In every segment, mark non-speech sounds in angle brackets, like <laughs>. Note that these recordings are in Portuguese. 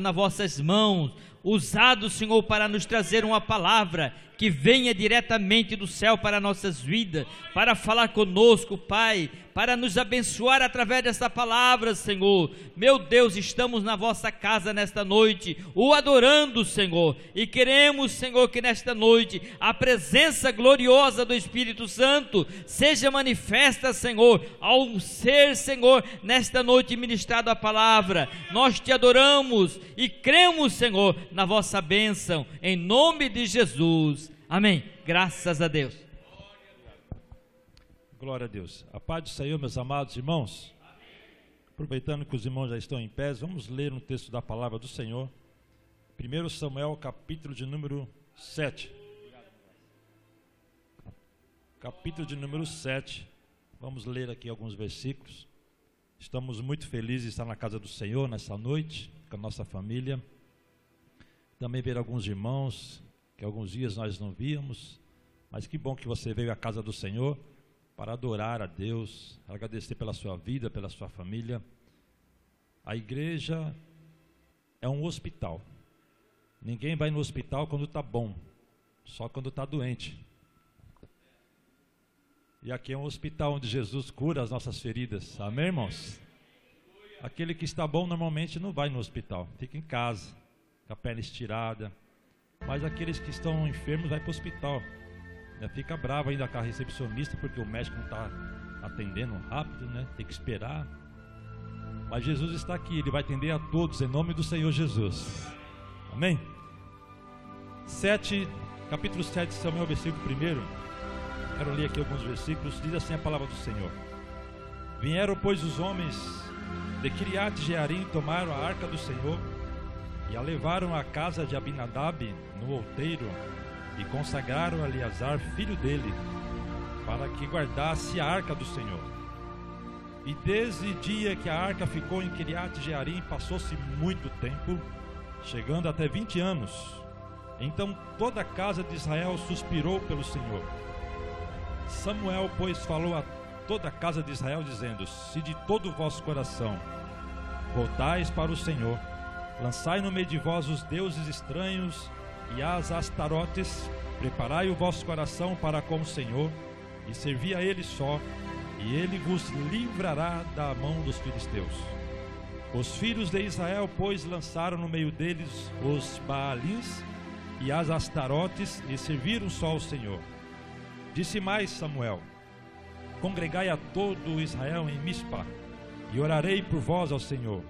nas vossas mãos, usado, Senhor, para nos trazer uma palavra que venha diretamente do céu para nossas vidas, para falar conosco, Pai, para nos abençoar através dessa palavra, Senhor. Meu Deus, estamos na vossa casa nesta noite, o adorando, Senhor, e queremos, Senhor, que nesta noite a presença gloriosa do Espírito Santo seja manifesta, Senhor, ao ser, Senhor, nesta noite ministrado a palavra. Nós te adoramos e cremos, Senhor, na vossa bênção, em nome de Jesus. Amém. Graças a Deus. Glória a Deus. A paz do Senhor, meus amados irmãos. Aproveitando que os irmãos já estão em pé, vamos ler um texto da palavra do Senhor. 1 Samuel, capítulo de número 7. Capítulo de número 7. Vamos ler aqui alguns versículos. Estamos muito felizes de estar na casa do Senhor nessa noite, com a nossa família. Também ver alguns irmãos que alguns dias nós não víamos, mas que bom que você veio à casa do Senhor para adorar a Deus, agradecer pela sua vida, pela sua família. A igreja é um hospital. Ninguém vai no hospital quando está bom, só quando está doente. E aqui é um hospital onde Jesus cura as nossas feridas. Amém, irmãos? Aquele que está bom normalmente não vai no hospital, fica em casa, com a perna estirada, mas aqueles que estão enfermos vai para o hospital. Né? Fica bravo ainda com a recepcionista porque o médico não está atendendo rápido, né? Tem que esperar. Mas Jesus está aqui, Ele vai atender a todos em nome do Senhor Jesus. Amém? 7, capítulo 7 de Samuel, versículo 1. Quero ler aqui alguns versículos. Diz assim a palavra do Senhor: Vieram, pois, os homens de Kiriat Jearim tomaram a arca do Senhor e a levaram à casa de Abinadab no outeiro e consagraram Eleazar, filho dele, para que guardasse a arca do Senhor. E desde o dia que a arca ficou em Kiriat Jearim, passou-se muito tempo, chegando até vinte anos. Então toda a casa de Israel suspirou pelo Senhor. Samuel, pois, falou a toda a casa de Israel, dizendo: Se de todo o vosso coração voltais para o Senhor, lançai no meio de vós os deuses estranhos e as astarotes, preparai o vosso coração para com o Senhor, e servi a Ele só, e Ele vos livrará da mão dos filisteus. Os filhos de Israel, pois, lançaram no meio deles os Baalins e as Astarotes, e serviram só ao Senhor. Disse mais Samuel: Congregai a todo Israel em Mispa, e orarei por vós ao Senhor.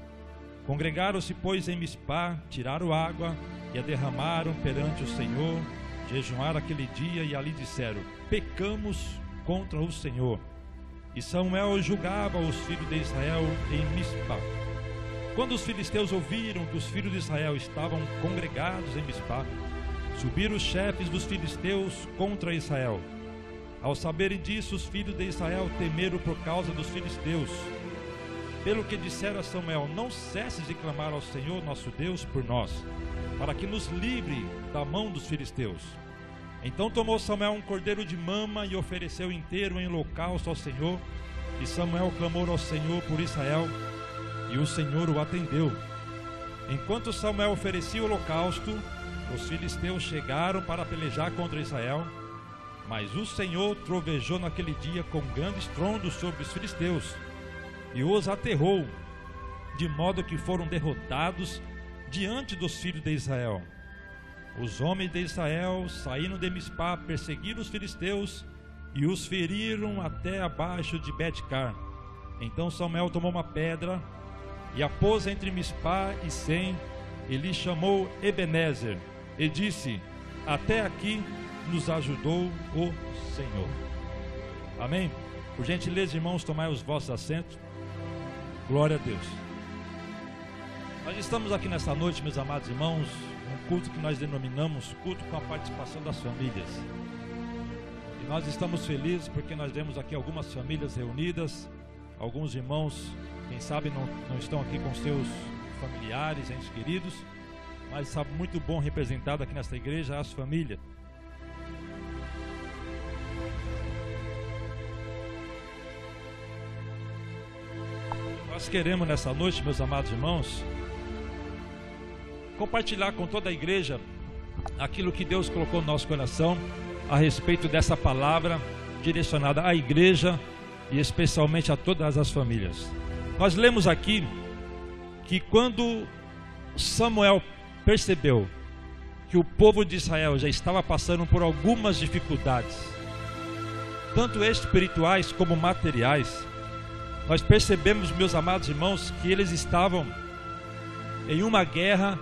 Congregaram-se, pois, em Mispá, tiraram água e a derramaram perante o Senhor, jejuaram aquele dia e ali disseram: Pecamos contra o Senhor. E Samuel julgava os filhos de Israel em Mispá. Quando os filisteus ouviram que os filhos de Israel estavam congregados em Mispá, subiram os chefes dos filisteus contra Israel. Ao saberem disso, os filhos de Israel temeram por causa dos filisteus. Pelo que disseram a Samuel: Não cesses de clamar ao Senhor nosso Deus por nós, para que nos livre da mão dos filisteus. Então tomou Samuel um cordeiro de mama e ofereceu inteiro em holocausto ao Senhor. E Samuel clamou ao Senhor por Israel, e o Senhor o atendeu. Enquanto Samuel oferecia o holocausto, os filisteus chegaram para pelejar contra Israel. Mas o Senhor trovejou naquele dia com grande estrondo sobre os filisteus e os aterrou, de modo que foram derrotados diante dos filhos de Israel. Os homens de Israel saíram de Mispá, perseguiram os filisteus e os feriram até abaixo de Betcar. Então Samuel tomou uma pedra e a pôs entre Mispá e Sem, e lhe chamou Ebenezer, e disse: Até aqui nos ajudou o Senhor. Amém? Por gentileza, irmãos, tomai os vossos assentos. Glória a Deus. Nós estamos aqui nesta noite, meus amados irmãos, um culto que nós denominamos culto com a participação das famílias. E nós estamos felizes porque nós vemos aqui algumas famílias reunidas, alguns irmãos, quem sabe não, não estão aqui com seus familiares, entes queridos, mas sabe muito bom representado aqui nesta igreja as famílias. Nós queremos nessa noite, meus amados irmãos, compartilhar com toda a igreja aquilo que Deus colocou no nosso coração a respeito dessa palavra direcionada à igreja e especialmente a todas as famílias. Nós lemos aqui que quando Samuel percebeu que o povo de Israel já estava passando por algumas dificuldades, tanto espirituais como materiais, nós percebemos, meus amados irmãos, que eles estavam em uma guerra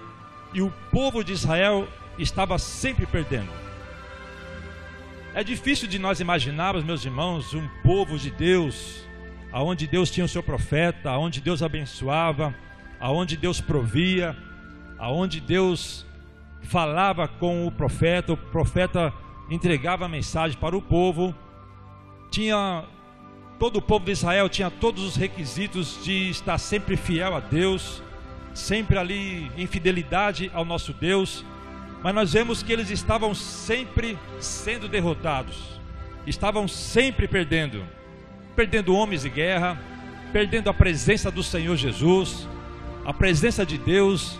e o povo de Israel estava sempre perdendo. É difícil de nós imaginarmos, meus irmãos, um povo de Deus, aonde Deus tinha o seu profeta, aonde Deus abençoava, aonde Deus provia, aonde Deus falava com o profeta, o profeta entregava a mensagem para o povo. Tinha todo o povo de Israel tinha todos os requisitos de estar sempre fiel a Deus, sempre ali em fidelidade ao nosso Deus, mas nós vemos que eles estavam sempre sendo derrotados, estavam sempre perdendo, perdendo homens de guerra, perdendo a presença do Senhor Jesus, a presença de Deus,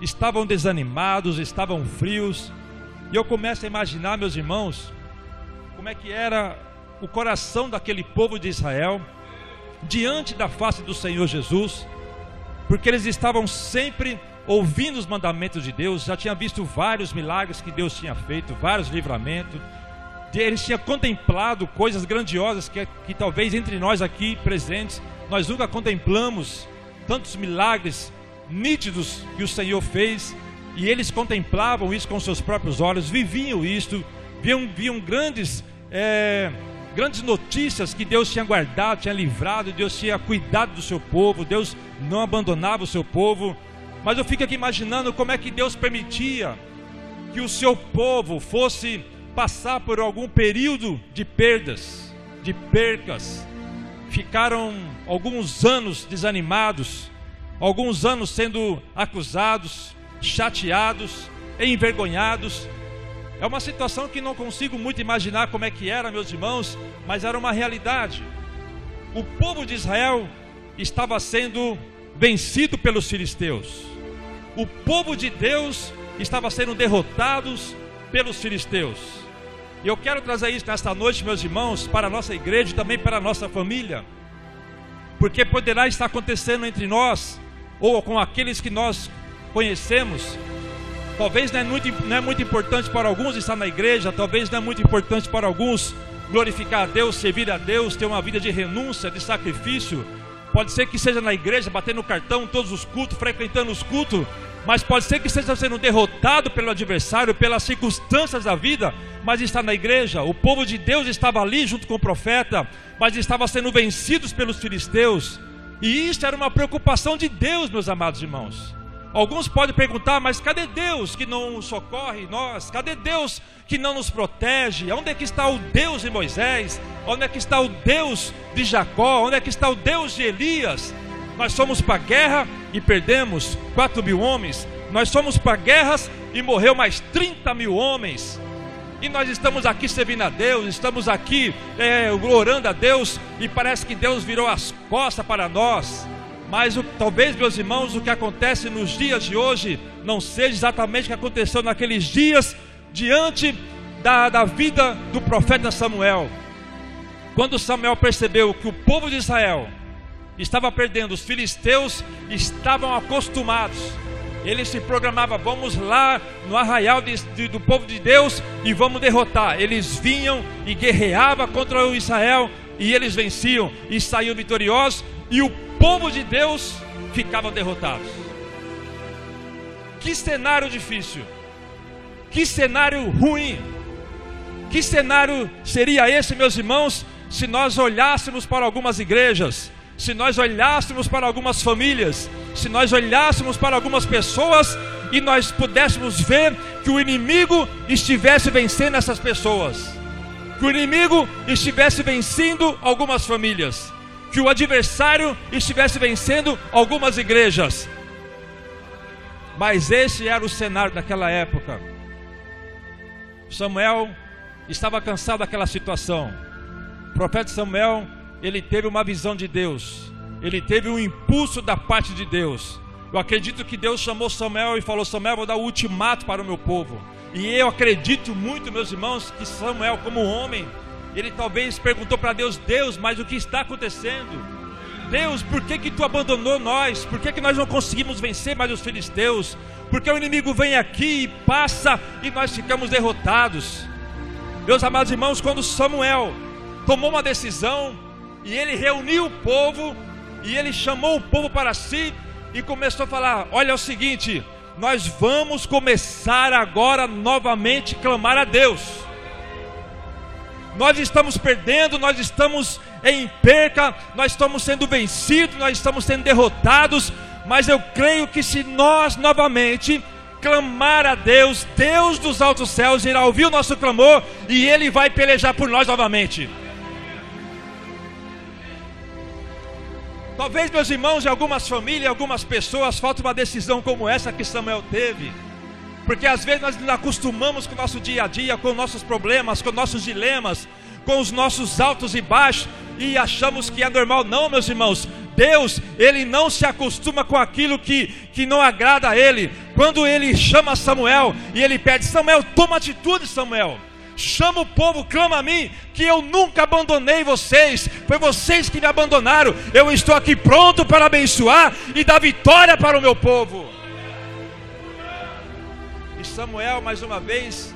estavam desanimados, estavam frios, e eu começo a imaginar, meus irmãos, como é que era o coração daquele povo de Israel diante da face do Senhor Jesus porque eles estavam sempre ouvindo os mandamentos de Deus, já tinham visto vários milagres que Deus tinha feito, vários livramentos, eles tinham contemplado coisas grandiosas que, que talvez entre nós aqui presentes, nós nunca contemplamos tantos milagres nítidos que o Senhor fez, e eles contemplavam isso com seus próprios olhos, viviam isto, viam, viam grandes. É, grandes notícias que Deus tinha guardado, tinha livrado, Deus tinha cuidado do seu povo, Deus não abandonava o seu povo. Mas eu fico aqui imaginando como é que Deus permitia que o seu povo fosse passar por algum período de perdas, de percas. Ficaram alguns anos desanimados, alguns anos sendo acusados, chateados, envergonhados, é uma situação que não consigo muito imaginar como é que era, meus irmãos, mas era uma realidade. O povo de Israel estava sendo vencido pelos filisteus. O povo de Deus estava sendo derrotados pelos filisteus. E eu quero trazer isso nesta noite, meus irmãos, para a nossa igreja e também para a nossa família. Porque poderá estar acontecendo entre nós ou com aqueles que nós conhecemos Talvez não é, muito, não é muito importante para alguns estar na igreja, talvez não é muito importante para alguns glorificar a Deus, servir a Deus, ter uma vida de renúncia, de sacrifício. Pode ser que seja na igreja, batendo cartão todos os cultos, frequentando os cultos, mas pode ser que esteja sendo derrotado pelo adversário, pelas circunstâncias da vida, mas está na igreja. O povo de Deus estava ali junto com o profeta, mas estava sendo vencidos pelos filisteus. E isso era uma preocupação de Deus, meus amados irmãos. Alguns podem perguntar, mas cadê Deus que não socorre nós? Cadê Deus que não nos protege? Onde é que está o Deus de Moisés? Onde é que está o Deus de Jacó? Onde é que está o Deus de Elias? Nós somos para a guerra e perdemos 4 mil homens. Nós somos para guerras e morreu mais 30 mil homens. E nós estamos aqui servindo a Deus, estamos aqui é, orando a Deus, e parece que Deus virou as costas para nós. Mas o, talvez, meus irmãos, o que acontece nos dias de hoje não seja exatamente o que aconteceu naqueles dias diante da, da vida do profeta Samuel. Quando Samuel percebeu que o povo de Israel estava perdendo, os filisteus estavam acostumados. Ele se programava, vamos lá no arraial de, de, do povo de Deus e vamos derrotar. Eles vinham e guerreavam contra o Israel e eles venciam e saíam vitoriosos. E o povo de Deus ficavam derrotados. Que cenário difícil, que cenário ruim, que cenário seria esse, meus irmãos, se nós olhássemos para algumas igrejas, se nós olhássemos para algumas famílias, se nós olhássemos para algumas pessoas e nós pudéssemos ver que o inimigo estivesse vencendo essas pessoas, que o inimigo estivesse vencendo algumas famílias que o adversário estivesse vencendo algumas igrejas. Mas esse era o cenário daquela época. Samuel estava cansado daquela situação. O profeta Samuel, ele teve uma visão de Deus. Ele teve um impulso da parte de Deus. Eu acredito que Deus chamou Samuel e falou: Samuel, vou dar o ultimato para o meu povo. E eu acredito muito, meus irmãos, que Samuel, como homem, ele talvez perguntou para Deus: Deus, mas o que está acontecendo? Deus, por que que tu abandonou nós? Por que que nós não conseguimos vencer mais os filisteus? Porque o inimigo vem aqui e passa e nós ficamos derrotados. Meus amados irmãos, quando Samuel tomou uma decisão e ele reuniu o povo e ele chamou o povo para si e começou a falar: Olha, é o seguinte, nós vamos começar agora novamente a clamar a Deus. Nós estamos perdendo, nós estamos em perca, nós estamos sendo vencidos, nós estamos sendo derrotados, mas eu creio que se nós novamente clamar a Deus, Deus dos altos céus irá ouvir o nosso clamor e Ele vai pelejar por nós novamente. Talvez, meus irmãos, em algumas famílias, algumas pessoas, falta uma decisão como essa que Samuel teve. Porque às vezes nós nos acostumamos com o nosso dia a dia, com nossos problemas, com nossos dilemas, com os nossos altos e baixos, e achamos que é normal. Não, meus irmãos, Deus, Ele não se acostuma com aquilo que, que não agrada a Ele. Quando Ele chama Samuel e Ele pede: Samuel, toma atitude, Samuel. Chama o povo, clama a mim, que eu nunca abandonei vocês, foi vocês que me abandonaram. Eu estou aqui pronto para abençoar e dar vitória para o meu povo. Samuel, mais uma vez,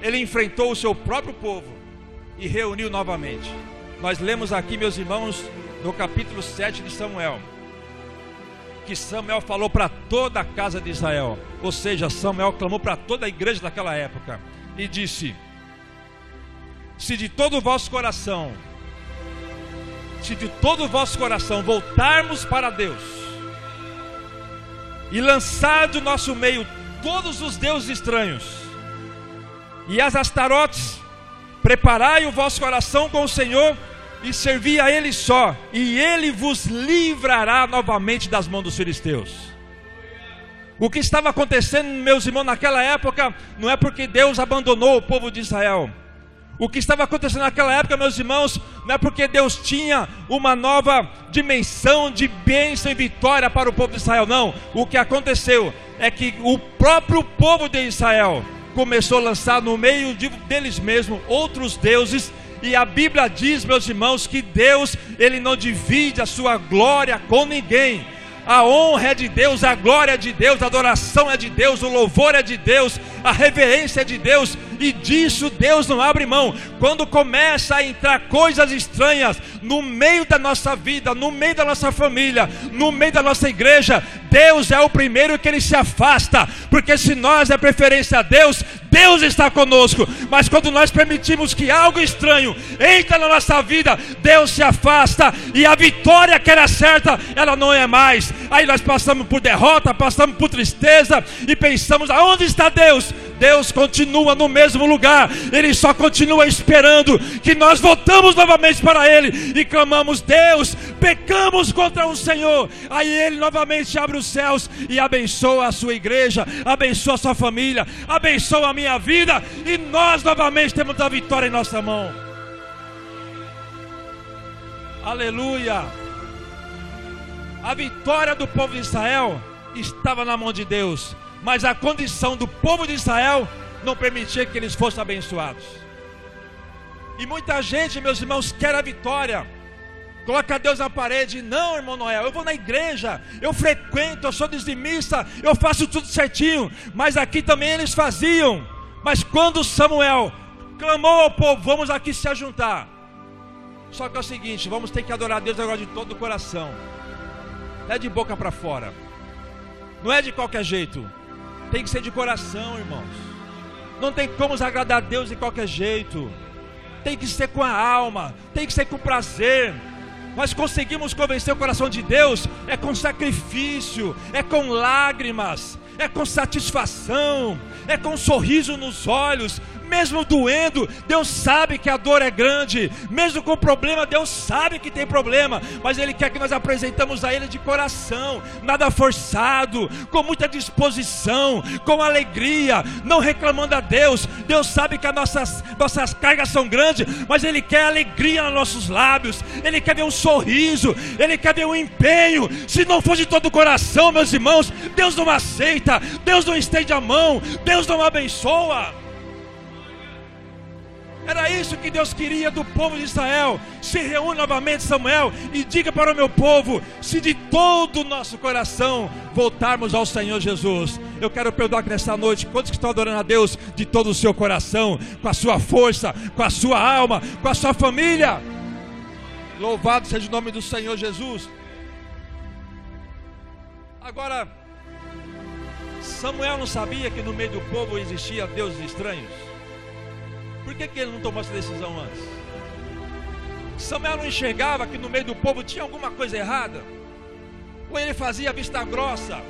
ele enfrentou o seu próprio povo e reuniu novamente. Nós lemos aqui, meus irmãos, no capítulo 7 de Samuel, que Samuel falou para toda a casa de Israel, ou seja, Samuel clamou para toda a igreja daquela época e disse: Se de todo o vosso coração, se de todo o vosso coração voltarmos para Deus e lançar do nosso meio todos os deuses estranhos e as astarotes, preparai o vosso coração com o Senhor e servi a Ele só, e Ele vos livrará novamente das mãos dos filisteus. O que estava acontecendo, meus irmãos, naquela época, não é porque Deus abandonou o povo de Israel. O que estava acontecendo naquela época, meus irmãos, não é porque Deus tinha uma nova dimensão de bênção e vitória para o povo de Israel, não. O que aconteceu é que o próprio povo de Israel começou a lançar no meio de, deles mesmos outros deuses e a Bíblia diz, meus irmãos, que Deus, ele não divide a sua glória com ninguém. A honra é de Deus, a glória é de Deus, a adoração é de Deus, o louvor é de Deus, a reverência é de Deus, e disso Deus não abre mão. Quando começa a entrar coisas estranhas no meio da nossa vida, no meio da nossa família, no meio da nossa igreja, Deus é o primeiro que ele se afasta, porque se nós é preferência a Deus, Deus está conosco. Mas quando nós permitimos que algo estranho entre na nossa vida, Deus se afasta e a vitória que era certa, ela não é mais. Aí nós passamos por derrota, passamos por tristeza e pensamos: aonde está Deus? Deus continua no mesmo lugar, Ele só continua esperando que nós voltamos novamente para Ele e clamamos: Deus, pecamos contra o Senhor. Aí Ele novamente abre os céus e abençoa a sua igreja, abençoa a sua família, abençoa a minha vida e nós novamente temos a vitória em nossa mão. Aleluia! A vitória do povo de Israel estava na mão de Deus mas a condição do povo de Israel não permitia que eles fossem abençoados. E muita gente, meus irmãos, quer a vitória. Coloca Deus na parede. Não, irmão Noel, eu vou na igreja, eu frequento, eu sou dizimista, eu faço tudo certinho. Mas aqui também eles faziam. Mas quando Samuel clamou ao povo, vamos aqui se ajuntar. Só que é o seguinte, vamos ter que adorar Deus agora de todo o coração. Não é de boca para fora. Não é de qualquer jeito. Tem que ser de coração, irmãos. Não tem como agradar a Deus de qualquer jeito. Tem que ser com a alma, tem que ser com prazer. Nós conseguimos convencer o coração de Deus é com sacrifício, é com lágrimas, é com satisfação, é com um sorriso nos olhos, mesmo doendo, Deus sabe que a dor é grande, mesmo com problema, Deus sabe que tem problema, mas Ele quer que nós apresentamos a Ele de coração, nada forçado, com muita disposição, com alegria, não reclamando a Deus. Deus sabe que as nossas, nossas cargas são grandes, mas Ele quer alegria nos nossos lábios, Ele quer ver um sorriso, Ele quer ver um empenho. Se não for de todo o coração, meus irmãos, Deus não aceita, Deus não estende a mão, Deus não abençoa. Era isso que Deus queria do povo de Israel. Se reúne novamente, Samuel, e diga para o meu povo: se de todo o nosso coração voltarmos ao Senhor Jesus. Eu quero perdoar que nessa noite, quantos que estão adorando a Deus de todo o seu coração, com a sua força, com a sua alma, com a sua família. Louvado seja o nome do Senhor Jesus. Agora, Samuel não sabia que no meio do povo existia deuses estranhos. Por que, que ele não tomou essa decisão antes? Samuel não enxergava que no meio do povo tinha alguma coisa errada? Ou ele fazia vista grossa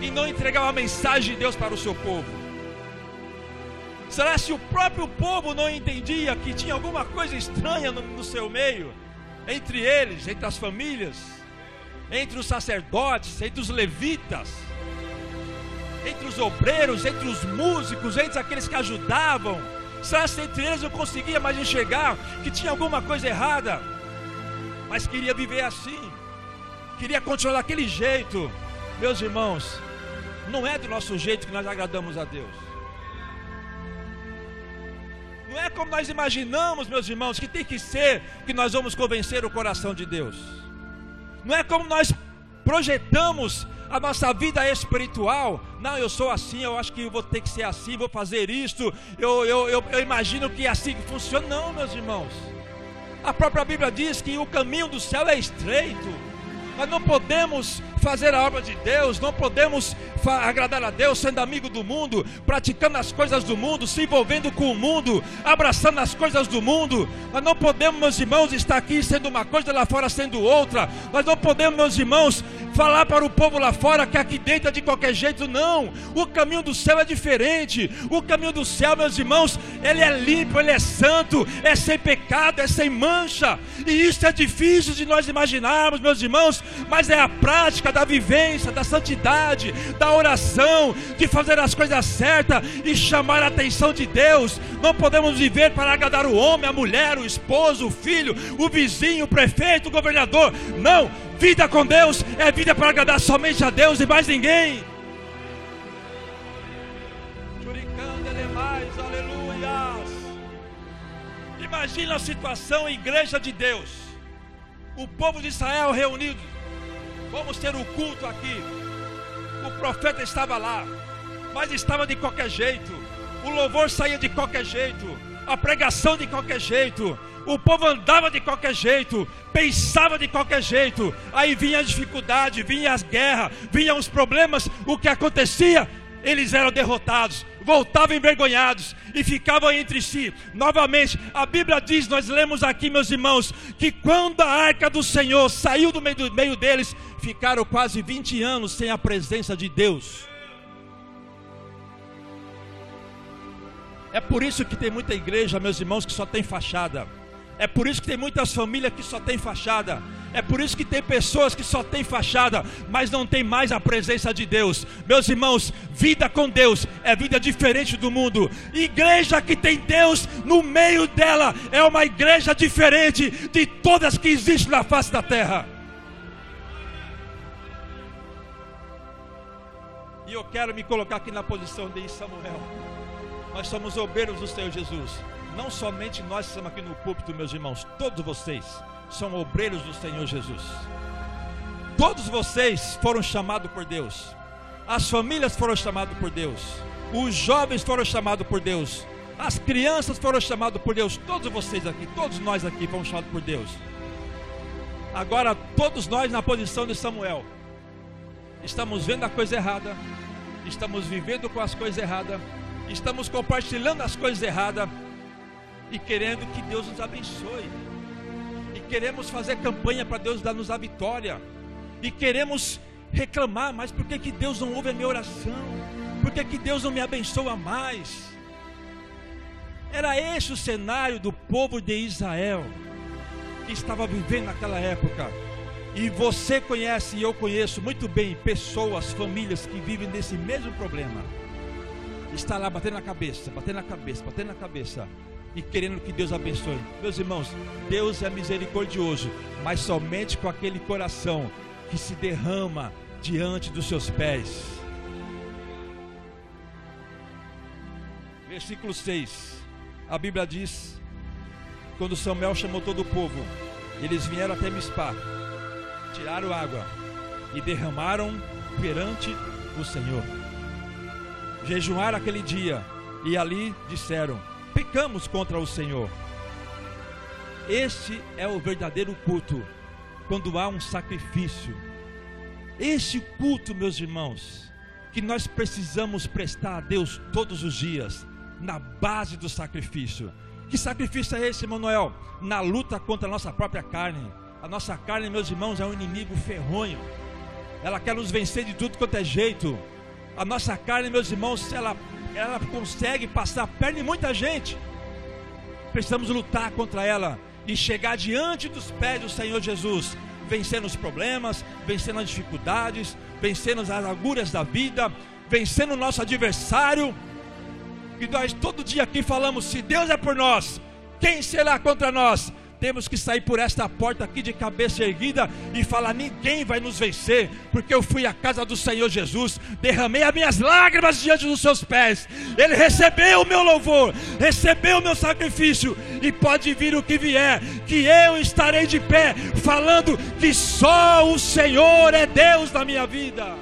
e não entregava a mensagem de Deus para o seu povo? Será se o próprio povo não entendia que tinha alguma coisa estranha no, no seu meio, entre eles, entre as famílias, entre os sacerdotes, entre os levitas, entre os obreiros, entre os músicos, entre aqueles que ajudavam? Que entre eles eu conseguia mais enxergar que tinha alguma coisa errada? Mas queria viver assim, queria continuar daquele jeito. Meus irmãos, não é do nosso jeito que nós agradamos a Deus. Não é como nós imaginamos, meus irmãos, que tem que ser que nós vamos convencer o coração de Deus. Não é como nós projetamos a nossa vida espiritual. Não, eu sou assim, eu acho que vou ter que ser assim, vou fazer isto. Eu, eu, eu, eu imagino que é assim que funciona. Não, meus irmãos. A própria Bíblia diz que o caminho do céu é estreito. Nós não podemos fazer a obra de Deus, não podemos agradar a Deus sendo amigo do mundo, praticando as coisas do mundo, se envolvendo com o mundo, abraçando as coisas do mundo. Nós não podemos, meus irmãos, estar aqui sendo uma coisa lá fora sendo outra. Nós não podemos, meus irmãos, falar para o povo lá fora que aqui dentro é de qualquer jeito, não. O caminho do céu é diferente. O caminho do céu, meus irmãos, ele é limpo, ele é santo, é sem pecado, é sem mancha. E isso é difícil de nós imaginarmos, meus irmãos, mas é a prática da vivência, da santidade, da oração, de fazer as coisas certas e chamar a atenção de Deus. Não podemos viver para agradar o homem, a mulher, o esposo, o filho, o vizinho, o prefeito, o governador. Não, vida com Deus é vida para agradar somente a Deus e mais ninguém. Imagina a situação, igreja de Deus, o povo de Israel reunido Vamos ter o um culto aqui. O profeta estava lá, mas estava de qualquer jeito. O louvor saía de qualquer jeito. A pregação de qualquer jeito. O povo andava de qualquer jeito, pensava de qualquer jeito. Aí vinha a dificuldade, vinha as guerras, vinham os problemas. O que acontecia? Eles eram derrotados, voltavam envergonhados e ficavam entre si. Novamente, a Bíblia diz, nós lemos aqui, meus irmãos, que quando a arca do Senhor saiu do meio, do meio deles, ficaram quase 20 anos sem a presença de Deus. É por isso que tem muita igreja, meus irmãos, que só tem fachada. É por isso que tem muitas famílias que só tem fachada. É por isso que tem pessoas que só tem fachada, mas não tem mais a presença de Deus. Meus irmãos, vida com Deus é vida diferente do mundo. Igreja que tem Deus no meio dela é uma igreja diferente de todas que existem na face da terra. E eu quero me colocar aqui na posição de Samuel. Nós somos obreiros do Senhor Jesus. Não somente nós que estamos aqui no púlpito, meus irmãos, todos vocês são obreiros do Senhor Jesus. Todos vocês foram chamados por Deus. As famílias foram chamadas por Deus. Os jovens foram chamados por Deus. As crianças foram chamadas por Deus. Todos vocês aqui, todos nós aqui fomos chamados por Deus. Agora, todos nós na posição de Samuel, estamos vendo a coisa errada, estamos vivendo com as coisas erradas, estamos compartilhando as coisas erradas e querendo que Deus nos abençoe queremos fazer campanha para Deus dar-nos a vitória, e queremos reclamar, mas por que, que Deus não ouve a minha oração? Por que, que Deus não me abençoa mais? Era esse o cenário do povo de Israel que estava vivendo naquela época. E você conhece e eu conheço muito bem pessoas, famílias que vivem nesse mesmo problema. Está lá batendo na cabeça, batendo na cabeça, batendo na cabeça e querendo que Deus abençoe. Meus irmãos, Deus é misericordioso, mas somente com aquele coração que se derrama diante dos seus pés. Versículo 6. A Bíblia diz: Quando Samuel chamou todo o povo, eles vieram até Mispá tiraram água e derramaram perante o Senhor. Jejuaram aquele dia e ali disseram: Pecamos contra o Senhor. Este é o verdadeiro culto, quando há um sacrifício. Este culto, meus irmãos, que nós precisamos prestar a Deus todos os dias, na base do sacrifício. Que sacrifício é esse, Manuel? Na luta contra a nossa própria carne a nossa carne, meus irmãos, é um inimigo ferronho. Ela quer nos vencer de tudo quanto é jeito. A nossa carne, meus irmãos, ela, ela consegue passar a perna em muita gente. Precisamos lutar contra ela e chegar diante dos pés do Senhor Jesus, vencendo os problemas, vencendo as dificuldades, vencendo as agulhas da vida, vencendo o nosso adversário. Que nós todo dia aqui falamos: se Deus é por nós, quem será contra nós? Temos que sair por esta porta aqui de cabeça erguida e falar: ninguém vai nos vencer, porque eu fui à casa do Senhor Jesus, derramei as minhas lágrimas diante dos seus pés, Ele recebeu o meu louvor, recebeu o meu sacrifício, e pode vir o que vier, que eu estarei de pé, falando que só o Senhor é Deus na minha vida.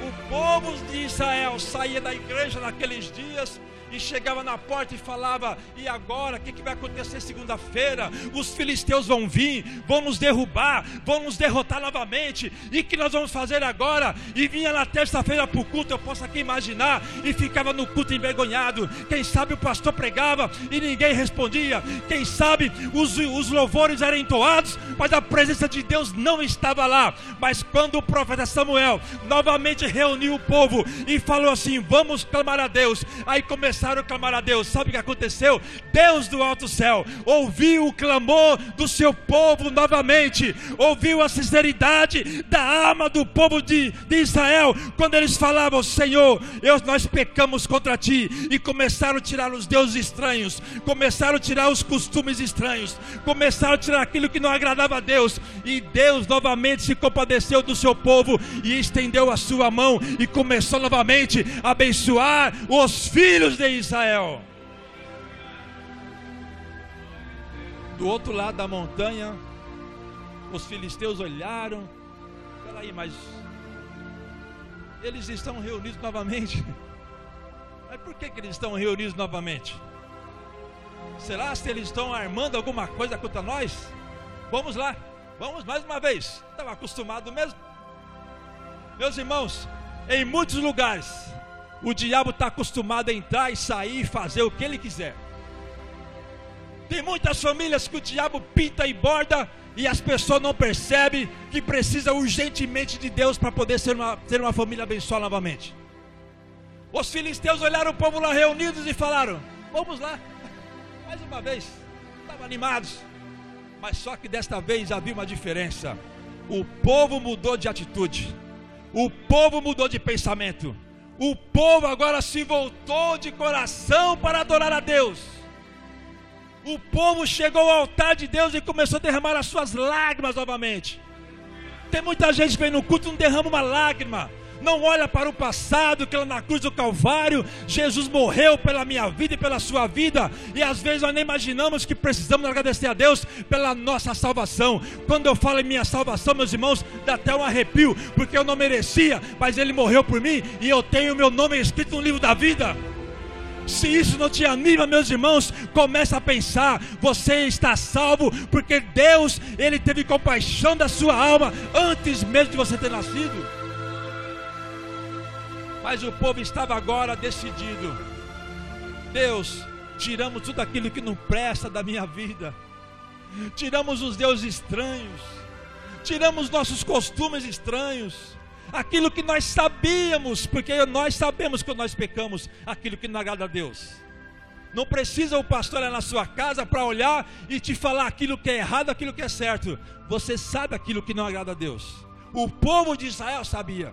O povo de Israel saía da igreja naqueles dias e chegava na porta e falava: E agora, o que, que vai acontecer segunda-feira? Os filisteus vão vir, vão nos derrubar, vão nos derrotar novamente. E que nós vamos fazer agora? E vinha na terça-feira para o culto, eu posso aqui imaginar, e ficava no culto envergonhado. Quem sabe o pastor pregava e ninguém respondia. Quem sabe os, os louvores eram entoados, mas a presença de Deus não estava lá. Mas quando o profeta Samuel novamente reuniu o povo e falou assim: Vamos clamar a Deus. Aí começou começaram a clamar a Deus, sabe o que aconteceu? Deus do alto céu ouviu o clamor do seu povo novamente, ouviu a sinceridade da alma do povo de, de Israel, quando eles falavam: Senhor, eu, nós pecamos contra ti, e começaram a tirar os deuses estranhos, começaram a tirar os costumes estranhos, começaram a tirar aquilo que não agradava a Deus, e Deus novamente se compadeceu do seu povo e estendeu a sua mão e começou novamente a abençoar os filhos de Israel. Do outro lado da montanha, os filisteus olharam. Peraí, mas eles estão reunidos novamente. <laughs> Mas por que, que eles estão reunidos novamente? Será se eles estão armando alguma coisa contra nós? Vamos lá, vamos mais uma vez. Estava acostumado mesmo. Meus irmãos, em muitos lugares, o diabo está acostumado a entrar e sair e fazer o que ele quiser. Tem muitas famílias que o diabo pinta e borda e as pessoas não percebem que precisa urgentemente de Deus para poder ser uma, ser uma família abençoada novamente. Os filisteus olharam o povo lá reunidos e falaram: Vamos lá, mais uma vez. Estavam animados, mas só que desta vez havia uma diferença. O povo mudou de atitude, o povo mudou de pensamento o povo agora se voltou de coração para adorar a Deus. O povo chegou ao altar de Deus e começou a derramar as suas lágrimas novamente. Tem muita gente que vem no culto e não derrama uma lágrima não olha para o passado, que lá na cruz do Calvário, Jesus morreu pela minha vida e pela sua vida, e às vezes nós nem imaginamos que precisamos agradecer a Deus pela nossa salvação. Quando eu falo em minha salvação, meus irmãos, dá até um arrepio, porque eu não merecia, mas Ele morreu por mim e eu tenho meu nome escrito no livro da vida. Se isso não te anima, meus irmãos, começa a pensar: você está salvo porque Deus, Ele teve compaixão da sua alma antes mesmo de você ter nascido. Mas o povo estava agora decidido. Deus, tiramos tudo aquilo que não presta da minha vida. Tiramos os deuses estranhos. tiramos nossos costumes estranhos, aquilo que nós sabíamos, porque nós sabemos que nós pecamos, aquilo que não agrada a Deus. Não precisa o pastor ir na sua casa para olhar e te falar aquilo que é errado, aquilo que é certo. Você sabe aquilo que não agrada a Deus. O povo de Israel sabia.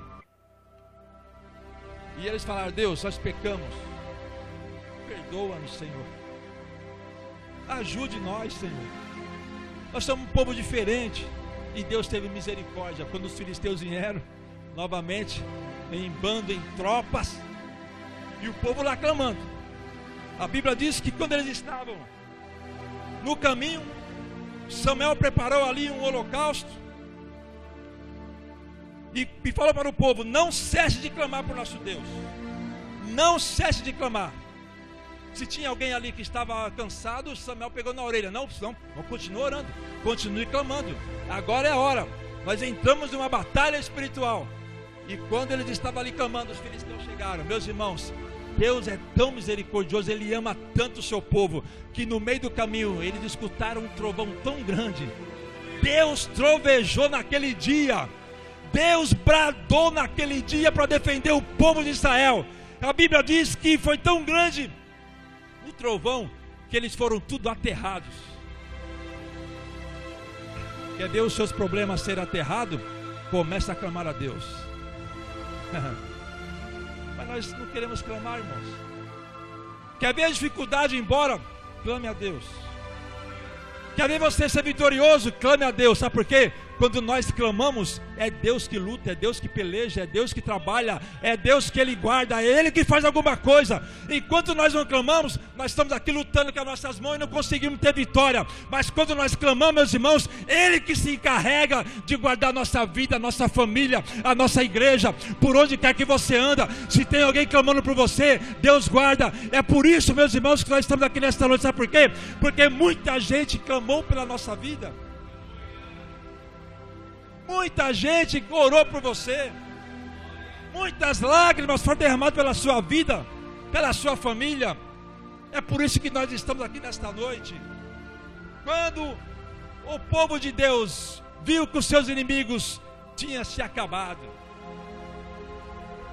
E eles falaram: Deus, nós pecamos. Perdoa-nos, Senhor. Ajude nós, Senhor. Nós somos um povo diferente. E Deus teve misericórdia. Quando os filisteus vieram, novamente, em bando, em tropas, e o povo lá clamando. A Bíblia diz que quando eles estavam no caminho, Samuel preparou ali um holocausto e, e falou para o povo: Não cesse de clamar por nosso Deus, não cesse de clamar. Se tinha alguém ali que estava cansado, Samuel pegou na orelha: Não, não, não continue orando, continue clamando. Agora é a hora. Nós entramos em uma batalha espiritual. E quando eles estavam ali clamando, os filisteus chegaram. Meus irmãos, Deus é tão misericordioso, Ele ama tanto o seu povo, que no meio do caminho eles escutaram um trovão tão grande. Deus trovejou naquele dia, Deus bradou naquele dia para defender o povo de Israel. A Bíblia diz que foi tão grande o trovão que eles foram tudo aterrados. Quer ver os seus problemas ser aterrado? Começa a clamar a Deus. <laughs> Mas nós não queremos clamar, irmãos. Quer ver a dificuldade embora? Clame a Deus. Quer ver você ser vitorioso? Clame a Deus. Sabe por quê? Quando nós clamamos, é Deus que luta, é Deus que peleja, é Deus que trabalha, é Deus que Ele guarda, é Ele que faz alguma coisa. Enquanto nós não clamamos, nós estamos aqui lutando com as nossas mãos e não conseguimos ter vitória. Mas quando nós clamamos, meus irmãos, Ele que se encarrega de guardar a nossa vida, a nossa família, a nossa igreja, por onde quer que você anda. Se tem alguém clamando por você, Deus guarda. É por isso, meus irmãos, que nós estamos aqui nesta noite. Sabe por quê? Porque muita gente clamou pela nossa vida. Muita gente orou por você. Muitas lágrimas foram derramadas pela sua vida, pela sua família. É por isso que nós estamos aqui nesta noite. Quando o povo de Deus viu que os seus inimigos tinham se acabado,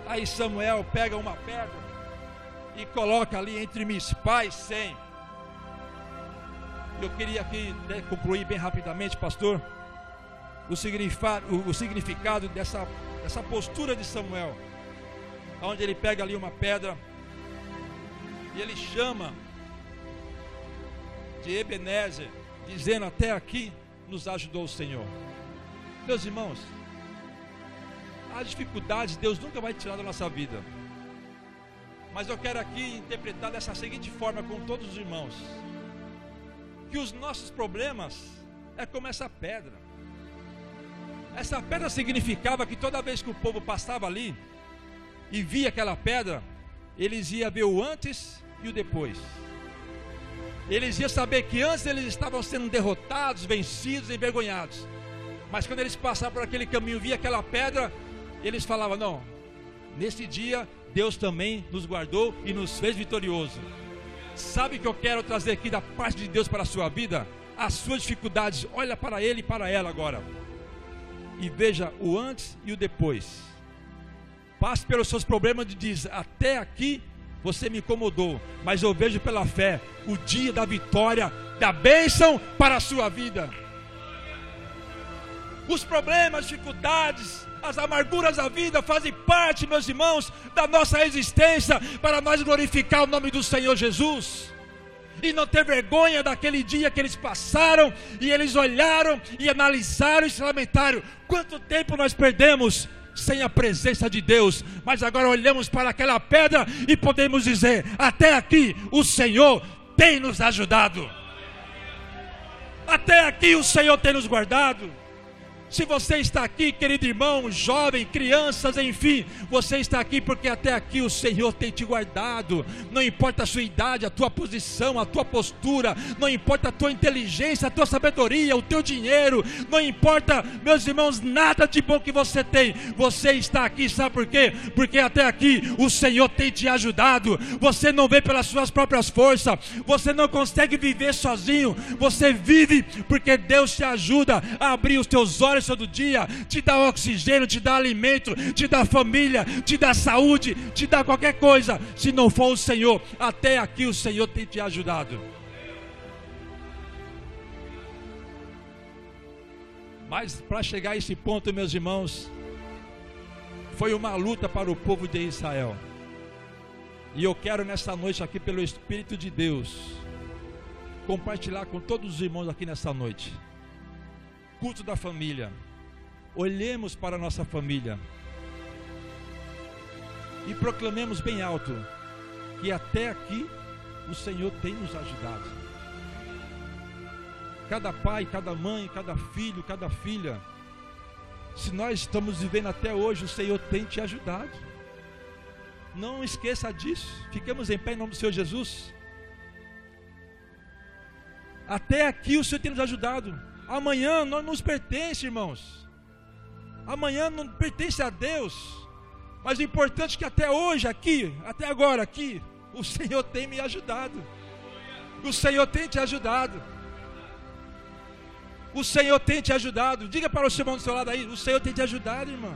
aí Samuel pega uma pedra e coloca ali entre Mispá e Sem. Eu queria aqui né, concluir bem rapidamente, pastor o significado, o significado dessa, dessa postura de Samuel, onde ele pega ali uma pedra e ele chama de Ebenezer, dizendo: Até aqui nos ajudou o Senhor. Meus irmãos, as dificuldades Deus nunca vai tirar da nossa vida. Mas eu quero aqui interpretar dessa seguinte forma com todos os irmãos: que os nossos problemas é como essa pedra. Essa pedra significava que toda vez que o povo passava ali e via aquela pedra, eles iam ver o antes e o depois. Eles iam saber que antes eles estavam sendo derrotados, vencidos, envergonhados. Mas quando eles passavam por aquele caminho, via aquela pedra, eles falavam: Não, nesse dia Deus também nos guardou e nos fez vitorioso. Sabe o que eu quero trazer aqui da parte de Deus para a sua vida? As suas dificuldades, olha para ele e para ela agora e veja o antes e o depois. Passe pelos seus problemas e diz: Até aqui você me incomodou, mas eu vejo pela fé o dia da vitória, da bênção para a sua vida. Os problemas, dificuldades, as amarguras da vida fazem parte, meus irmãos, da nossa existência para nós glorificar o nome do Senhor Jesus e não ter vergonha daquele dia que eles passaram e eles olharam e analisaram e se lamentaram. Quanto tempo nós perdemos sem a presença de Deus, mas agora olhamos para aquela pedra e podemos dizer: até aqui o Senhor tem nos ajudado. Até aqui o Senhor tem nos guardado. Se você está aqui, querido irmão, jovem, crianças, enfim, você está aqui porque até aqui o Senhor tem te guardado. Não importa a sua idade, a tua posição, a tua postura, não importa a tua inteligência, a tua sabedoria, o teu dinheiro, não importa, meus irmãos, nada de bom que você tem. Você está aqui, sabe por quê? Porque até aqui o Senhor tem te ajudado. Você não vê pelas suas próprias forças, você não consegue viver sozinho. Você vive porque Deus te ajuda a abrir os teus olhos força do dia, te dá oxigênio, te dá alimento, te dá família, te dá saúde, te dá qualquer coisa. Se não for o Senhor, até aqui o Senhor tem te ajudado. Mas para chegar a esse ponto, meus irmãos, foi uma luta para o povo de Israel. E eu quero nessa noite aqui, pelo Espírito de Deus, compartilhar com todos os irmãos aqui nessa noite. Culto da família. Olhemos para a nossa família e proclamemos bem alto que até aqui o Senhor tem nos ajudado cada pai, cada mãe, cada filho, cada filha. Se nós estamos vivendo até hoje, o Senhor tem te ajudado. Não esqueça disso. Fiquemos em pé em nome do Senhor Jesus. Até aqui o Senhor tem nos ajudado. Amanhã não nos pertence, irmãos. Amanhã não pertence a Deus. Mas o importante é que até hoje, aqui, até agora, aqui, o <laughs> Senhor tem me ajudado. O Senhor tem te ajudado. O Senhor tem te ajudado. Diga para o seu irmão do seu lado aí: O Senhor tem te ajudado, irmão.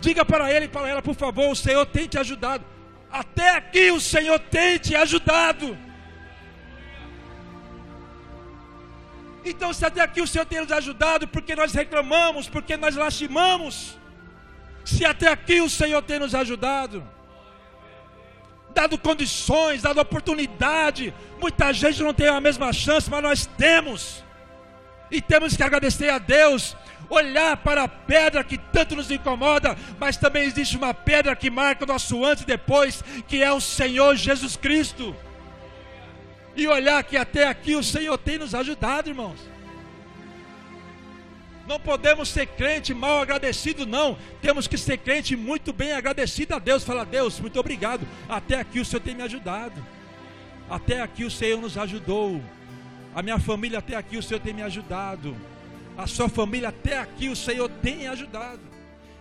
Diga para ele e para ela, por favor: O Senhor tem te ajudado. Até aqui o Senhor tem te ajudado. Então, se até aqui o Senhor tem nos ajudado, porque nós reclamamos, porque nós lastimamos, se até aqui o Senhor tem nos ajudado, dado condições, dado oportunidade, muita gente não tem a mesma chance, mas nós temos. E temos que agradecer a Deus, olhar para a pedra que tanto nos incomoda, mas também existe uma pedra que marca o nosso antes e depois, que é o Senhor Jesus Cristo. E olhar que até aqui o Senhor tem nos ajudado, irmãos. Não podemos ser crente mal agradecido, não. Temos que ser crente muito bem agradecido a Deus. Fala, Deus, muito obrigado. Até aqui o Senhor tem me ajudado. Até aqui o Senhor nos ajudou. A minha família até aqui o Senhor tem me ajudado. A sua família até aqui o Senhor tem ajudado.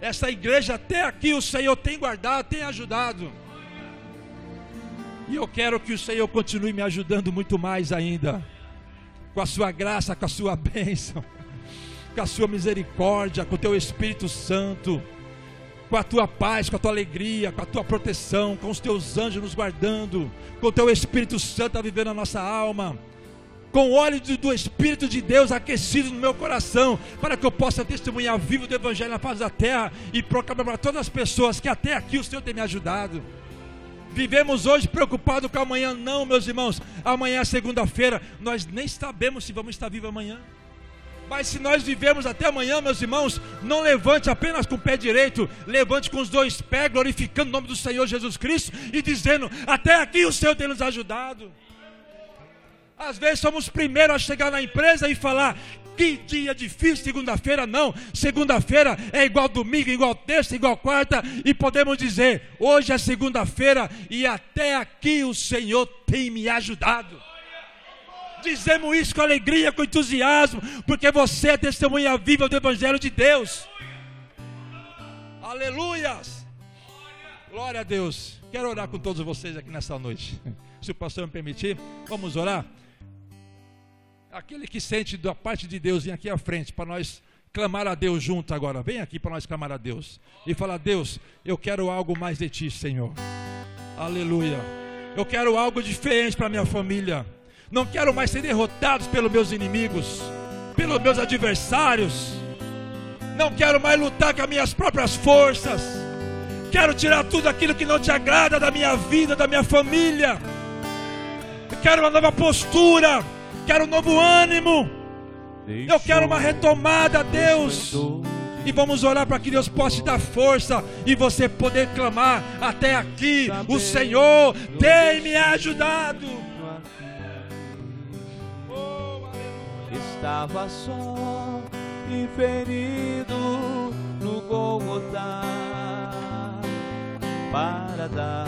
Essa igreja até aqui o Senhor tem guardado, tem ajudado. E eu quero que o Senhor continue me ajudando muito mais ainda. Com a sua graça, com a sua <laughs> bênção, com a sua misericórdia, com o teu Espírito Santo, com a tua paz, com a tua alegria, com a tua proteção, com os teus anjos nos guardando, com o teu Espírito Santo a viver na nossa alma com o óleo do Espírito de Deus aquecido no meu coração, para que eu possa testemunhar vivo do Evangelho na face da terra e proclamar para todas as pessoas que até aqui o Senhor tem me ajudado. Vivemos hoje preocupados com amanhã, não, meus irmãos. Amanhã é segunda-feira, nós nem sabemos se vamos estar vivos amanhã. Mas se nós vivemos até amanhã, meus irmãos, não levante apenas com o pé direito, levante com os dois pés, glorificando o nome do Senhor Jesus Cristo e dizendo: Até aqui o Senhor tem nos ajudado. Às vezes somos primeiros a chegar na empresa e falar: que dia difícil, segunda-feira não. Segunda-feira é igual domingo, igual terça, igual quarta. E podemos dizer: hoje é segunda-feira e até aqui o Senhor tem me ajudado. Dizemos isso com alegria, com entusiasmo, porque você é testemunha viva do Evangelho de Deus. Aleluias! Glória a Deus. Quero orar com todos vocês aqui nessa noite. Se o pastor me permitir, vamos orar. Aquele que sente da parte de Deus, vem aqui à frente para nós clamar a Deus junto agora. Vem aqui para nós clamar a Deus e falar: Deus, eu quero algo mais de ti, Senhor. Aleluia. Eu quero algo diferente para minha família. Não quero mais ser derrotados pelos meus inimigos, pelos meus adversários. Não quero mais lutar com as minhas próprias forças. Quero tirar tudo aquilo que não te agrada da minha vida, da minha família. Eu quero uma nova postura quero um novo ânimo. Eu quero uma retomada, Deus. E vamos orar para que Deus possa te dar força e você poder clamar até aqui. O Senhor tem me ajudado. Estava só e ferido no Golgotá para dar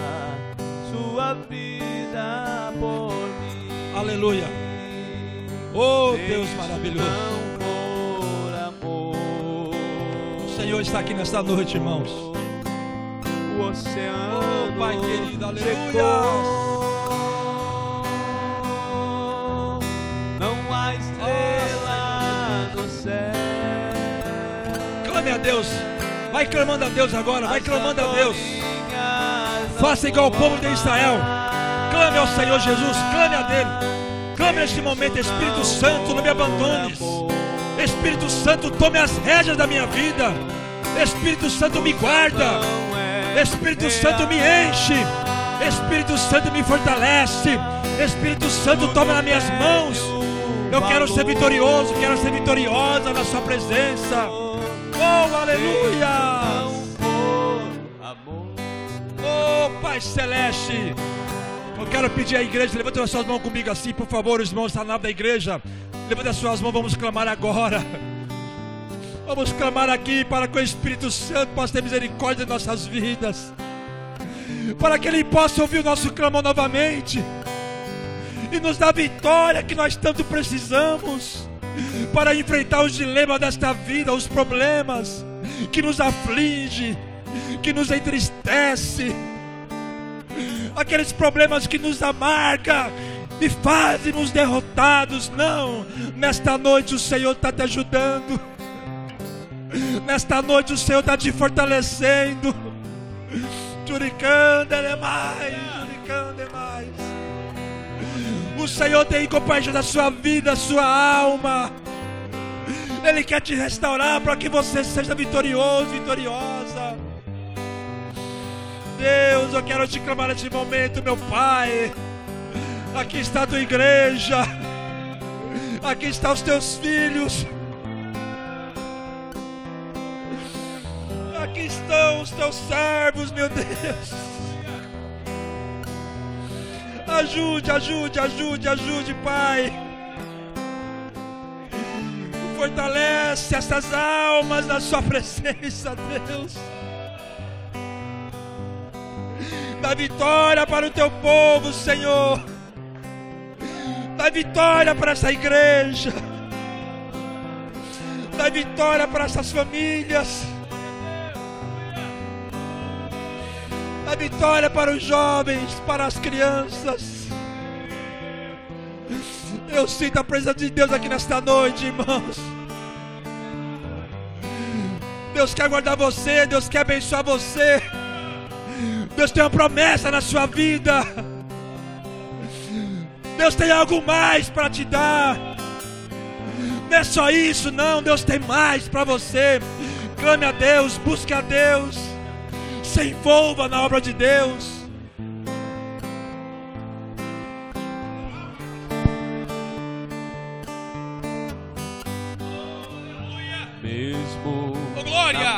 sua vida por mim. Aleluia. Oh Deus maravilhoso. O Senhor está aqui nesta noite, irmãos. O oceano, oh, Pai querido, aleluia. Não há estrela no céu. Clame a Deus. Vai clamando a Deus agora. Vai clamando a Deus. Faça igual o povo de Israel. Clame ao Senhor Jesus. Clame a Dele. Clame neste momento, Espírito Santo, não me abandones. Espírito Santo, tome as rédeas da minha vida. Espírito Santo, me guarda. Espírito Santo, me enche. Espírito Santo, me fortalece. Espírito Santo, toma nas minhas mãos. Eu quero ser vitorioso, quero ser vitoriosa na Sua presença. Oh, aleluia! Oh, Pai Celeste. Eu quero pedir à igreja, levanta as suas mãos comigo assim, por favor, os irmãos está na da igreja. Levanta as suas mãos, vamos clamar agora. <laughs> Vamos clamar aqui para que o Espírito Santo possa ter misericórdia de nossas vidas. Para que Ele possa ouvir o nosso clamor novamente. E nos dar a vitória que nós tanto precisamos. Para enfrentar os dilemas desta vida, os problemas que nos aflige, que nos entristece. Aqueles problemas que nos amarga, e fazem-nos derrotados. Não, nesta noite o Senhor está te ajudando. Nesta noite o Senhor está te fortalecendo. Juricanda é mais, Juricanda é mais. O Senhor tem compaixão da sua vida, da sua alma. Ele quer te restaurar para que você seja vitorioso, vitoriosa. Deus, eu quero te clamar nesse momento, meu Pai. Aqui está a tua igreja. Aqui estão os teus filhos. Aqui estão os teus servos, meu Deus. Ajude, ajude, ajude, ajude, Pai. Fortalece essas almas na Sua presença, Deus. Dá vitória para o teu povo, Senhor. Dá vitória para essa igreja. Dá vitória para essas famílias. Dá vitória para os jovens, para as crianças. Eu sinto a presença de Deus aqui nesta noite, irmãos. Deus quer guardar você, Deus quer abençoar você. Deus tem uma promessa na sua vida. Deus tem algo mais para te dar. Não é só isso, não. Deus tem mais para você. Clame a Deus, busque a Deus. Se envolva na obra de Deus.